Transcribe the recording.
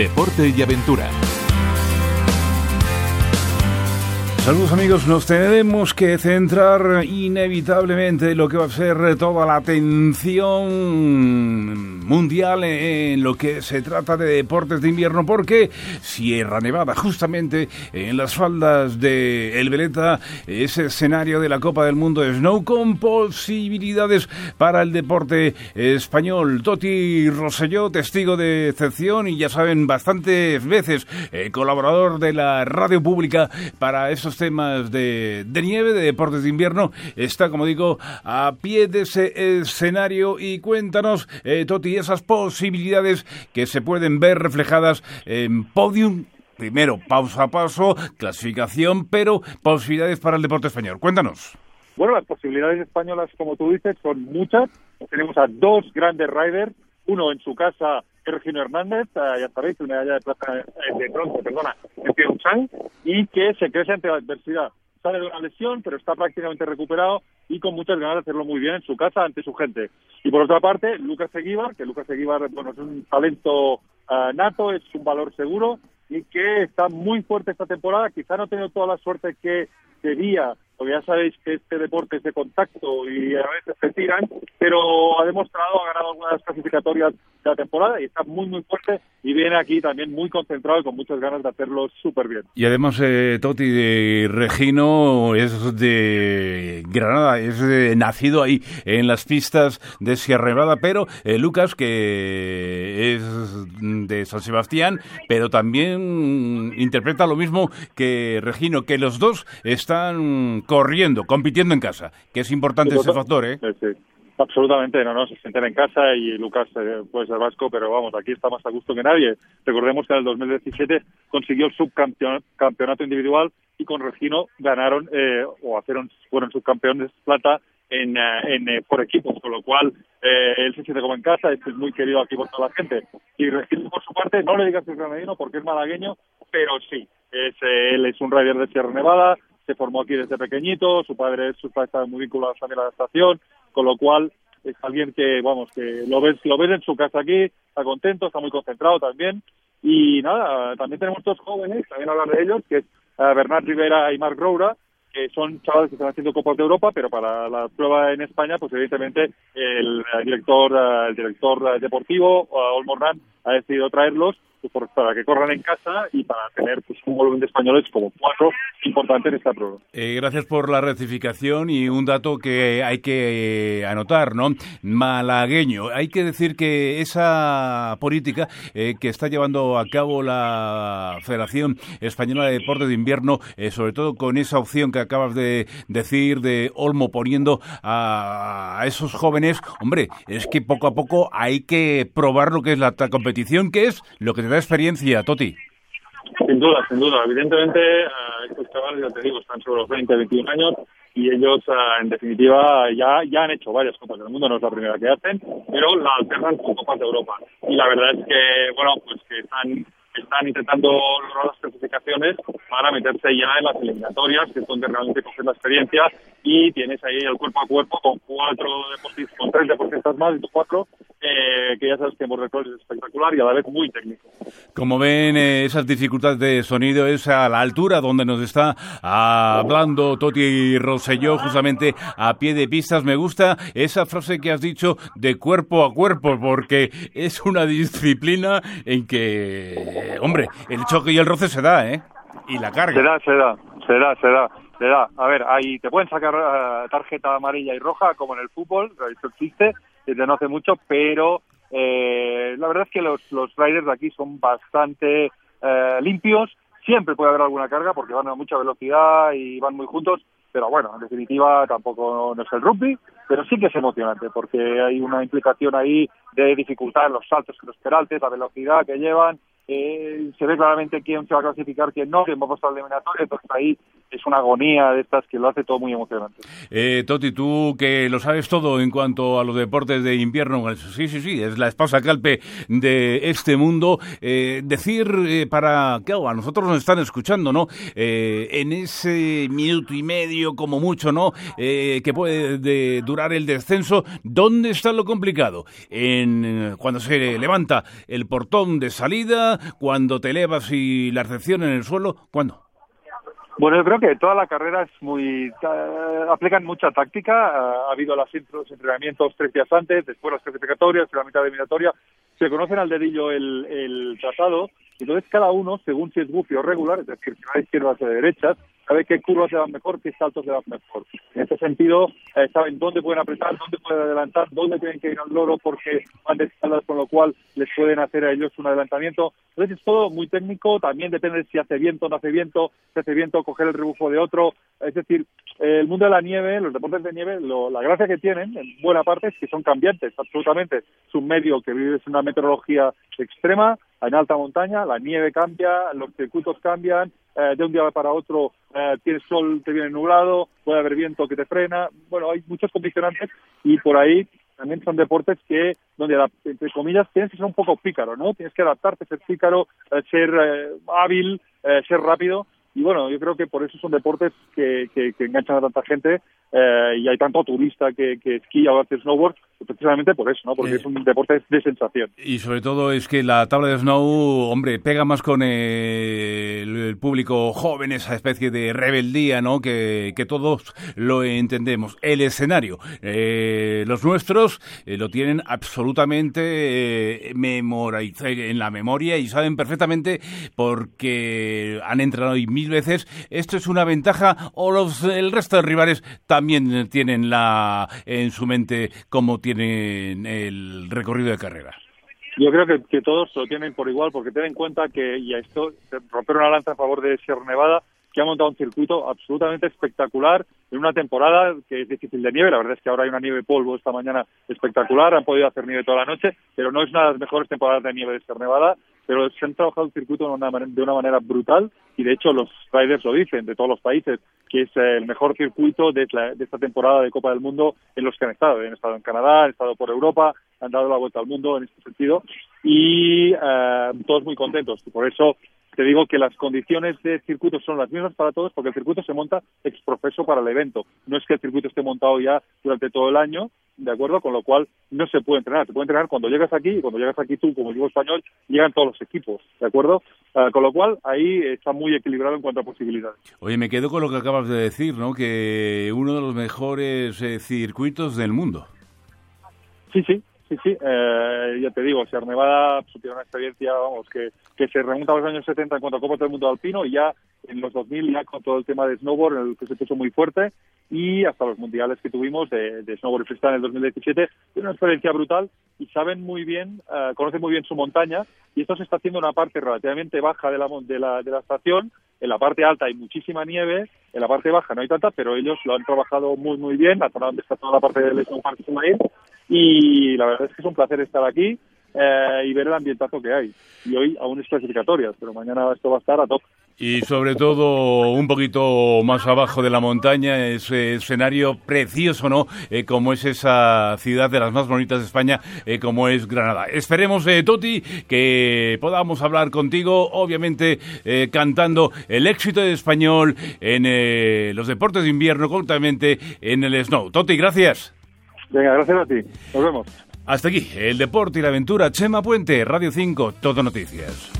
deporte y aventura. Saludos amigos, nos tenemos que centrar inevitablemente en lo que va a ser toda la atención mundial en lo que se trata de deportes de invierno porque Sierra Nevada, justamente en las faldas de El Veleta, ese escenario de la Copa del Mundo de Snow con posibilidades para el deporte español. Toti Rosselló, testigo de excepción y ya saben, bastantes veces eh, colaborador de la radio pública para temas de, nieve, de deportes de invierno, está, como digo, a pie de ese escenario y cuéntanos, eh, Toti, esas posibilidades que se pueden ver reflejadas en podium primero paso a paso, clasificación, pero posibilidades para el deporte español. Cuéntanos. Bueno, las posibilidades españolas, como tú dices, son muchas. Tenemos a dos grandes riders, uno en su casa Regino Hernández, ya sabéis, una medalla de plata eh, de bronce, perdona, en Pyeongchang, y que se crece ante la adversidad. Sale de una lesión, pero está prácticamente recuperado y con muchas ganas de hacerlo muy bien en su casa ante su gente. Y por otra parte, Lucas Eguíbar, que Lucas Eguíbar, bueno, es un talento eh, nato, es un valor seguro y que está muy fuerte esta temporada. Quizá no ha tenido toda la suerte que quería porque ya sabéis que este deporte es de contacto y a veces se tiran, pero ha demostrado, ha ganado algunas clasificatorias la temporada y está muy, muy fuerte y viene aquí también muy concentrado y con muchas ganas de hacerlo súper bien. Y además, eh, Toti de Regino es de Granada, es nacido ahí en las pistas de Sierra Nevada, pero eh, Lucas, que es de San Sebastián, pero también interpreta lo mismo que Regino, que los dos están corriendo, compitiendo en casa, que es importante ese factor, ¿eh? Sí, Absolutamente, no, no, se sienten en casa y Lucas eh, puede ser vasco, pero vamos, aquí está más a gusto que nadie. Recordemos que en el 2017 consiguió el subcampeonato individual y con Regino ganaron eh, o hicieron, fueron subcampeones plata en, eh, en por equipos, con lo cual él se siente como en casa, es muy querido aquí por toda la gente. Y Regino, por su parte, no le digas que es granadino porque es malagueño, pero sí, es, él es un rider de Sierra Nevada, se formó aquí desde pequeñito, su padre, su padre está muy vinculado también a la estación, con lo cual es alguien que, vamos, que lo ves, lo ves en su casa aquí, está contento, está muy concentrado también. Y nada, también tenemos dos jóvenes, también hablar de ellos, que es uh, Bernard Rivera y Marc Roura, que son chavales que están haciendo Copas de Europa, pero para la prueba en España, pues evidentemente el, director el director deportivo, Olmorran, ha decidido traerlos pues, para que corran en casa y para tener pues, un volumen de españoles como cuatro importante en esta prueba. Eh, gracias por la rectificación y un dato que hay que eh, anotar, ¿no? Malagueño. Hay que decir que esa política eh, que está llevando a cabo la Federación Española de Deportes de Invierno, sobre todo con esa opción que acabas de decir de Olmo poniendo a, esos jóvenes, hombre, es que poco a poco hay que probar lo que es la competición, que es lo que te da experiencia, Toti. Sin duda, sin duda. Evidentemente, estos chavales, ya te digo, están sobre los 20, 21 años y ellos, en definitiva, ya, ya han hecho varias Copas del Mundo, no es la primera que hacen, pero la alternan con Copas de Europa. Y la verdad es que, bueno, pues que están están intentando lograr las clasificaciones para meterse ya en las eliminatorias, que es donde realmente coges la experiencia y tienes ahí el cuerpo a cuerpo con cuatro deportistas, con tres deportistas más cuatro eh, que ya sabes que hemos es espectacular y a la vez muy técnico. Como ven, eh, esas dificultades de sonido es a la altura donde nos está hablando Toti Rosselló, justamente a pie de pistas. Me gusta esa frase que has dicho de cuerpo a cuerpo, porque es una disciplina en que, hombre, el choque y el roce se da, ¿eh? Y la carga. Se da, se da, se da, se da. Se da. A ver, ahí te pueden sacar eh, tarjeta amarilla y roja, como en el fútbol, eso existe, desde no hace mucho, pero eh, la verdad es que los, los riders de aquí son bastante eh, limpios. Siempre puede haber alguna carga porque van a mucha velocidad y van muy juntos, pero bueno, en definitiva tampoco no es el rugby, pero sí que es emocionante porque hay una implicación ahí de dificultad en los saltos, en los peraltes, la velocidad que llevan eh, se ve claramente quién se va a clasificar, quién no, quién va a pasar la eliminatoria, entonces ahí es una agonía de estas que lo hace todo muy emocionante. Eh, Toti, tú que lo sabes todo en cuanto a los deportes de invierno, sí, sí, sí, es la esposa calpe de este mundo, eh, decir eh, para, que a nosotros nos están escuchando, ¿no? En ese minuto y medio, como mucho, ¿no? que puede durar el descenso, ¿dónde está lo complicado? En cuando se levanta el portón de salida, cuando te elevas y la recepción en el suelo, ¿cuándo? Bueno, yo creo que toda la carrera es muy... aplican mucha táctica. ha habido los entrenamientos tres días antes, después las clasificatorias, la mitad de minatoria. Se conocen al dedillo el, el trazado. Entonces, cada uno, según si es buffy o regular, es decir, si va de izquierda hacia derecha, sabe qué curvas le van mejor, qué saltos le van mejor. En este sentido, eh, saben dónde pueden apretar, dónde pueden adelantar, dónde tienen que ir al loro porque van de espaldas, con lo cual les pueden hacer a ellos un adelantamiento. Entonces, es todo muy técnico. También depende si hace viento o no hace viento. Si hace viento, coger el rebufo de otro. Es decir, el mundo de la nieve, los deportes de nieve, la gracia que tienen, en buena parte, es que son cambiantes, absolutamente. Es un medio que vive una meteorología extrema, en alta montaña, la nieve cambia, los circuitos cambian, eh, de un día para otro eh, tienes sol, te viene nublado, puede haber viento que te frena. Bueno, hay muchos condicionantes y por ahí también son deportes que, donde, entre comillas, tienes que ser un poco pícaro, ¿no? Tienes que adaptarte, ser pícaro, eh, ser hábil, ser rápido y bueno, yo creo que por eso son deportes que, enganchan a tanta gente eh, y hay tanto turista que, que esquía o hace snowboard, precisamente por eso, ¿no? Porque eh, es un deporte de sensación. Y sobre todo es que la tabla de snow, hombre, pega más con el, público joven, esa especie de rebeldía, ¿no? Que, que todos lo entendemos. El escenario, eh, los nuestros lo tienen absolutamente memorizado en la memoria y saben perfectamente porque han entrenado mil veces, esto es una ventaja o los, el resto de rivales también tienen la en su mente como tienen el recorrido de carrera. Yo creo que, que todos lo tienen por igual, porque ten en cuenta que, y esto, romper una lanza a favor de Sierra Nevada, que ha montado un circuito absolutamente espectacular en una temporada que es difícil de nieve. La verdad es que ahora hay una nieve polvo esta mañana espectacular. Han podido hacer nieve toda la noche, pero no es una de las mejores temporadas de nieve de Sierra Nevada. Pero se han trabajado el circuito de una, de una manera brutal y de hecho los riders lo dicen de todos los países que es el mejor circuito de, de esta temporada de Copa del Mundo en los que han estado. Han estado en Canadá, han estado por Europa, han dado la vuelta al mundo en este sentido y eh, todos muy contentos. Por eso te digo que las condiciones de circuito son las mismas para todos porque el circuito se monta ex profeso para el evento. No es que el circuito esté montado ya durante todo el año, ¿de acuerdo? Con lo cual no se puede entrenar. Se puede entrenar cuando llegas aquí y cuando llegas aquí tú, como digo español, llegan todos los equipos, ¿de acuerdo? Ah, con lo cual ahí está muy equilibrado en cuanto a posibilidades. Oye, me quedo con lo que acabas de decir, ¿no? Que uno de los mejores eh, circuitos del mundo. Sí, sí, Sí, sí, eh, ya te digo, Sierra Nevada pues, tiene una experiencia, vamos, que, que se remonta a los años 70 en cuanto a Copa del Mundo Alpino y ya en los 2000 ya con todo el tema de snowboard, en el que se puso muy fuerte, y hasta los mundiales que tuvimos de, de snowboard freestyle en el 2017, tiene una experiencia brutal y saben muy bien, uh, conocen muy bien su montaña, y esto se está haciendo en una parte relativamente baja de la, de la, de la estación, en la parte alta hay muchísima nieve, en la parte baja no hay tanta, pero ellos lo han trabajado muy, muy bien, la zona donde está toda la parte del Snow Park y la verdad es que es un placer estar aquí eh, y ver el ambientazo que hay. Y hoy aún es clasificatorias, pero mañana esto va a estar a top. Y sobre todo un poquito más abajo de la montaña, ese escenario precioso, ¿no? Eh, como es esa ciudad de las más bonitas de España, eh, como es Granada. Esperemos, eh, Toti, que podamos hablar contigo, obviamente cantando el éxito de español en los deportes de invierno, concretamente en el snow. Toti, gracias. Venga, gracias a ti. Nos vemos. Hasta aquí, el deporte y la aventura. Chema Puente, Radio 5, Todo Noticias.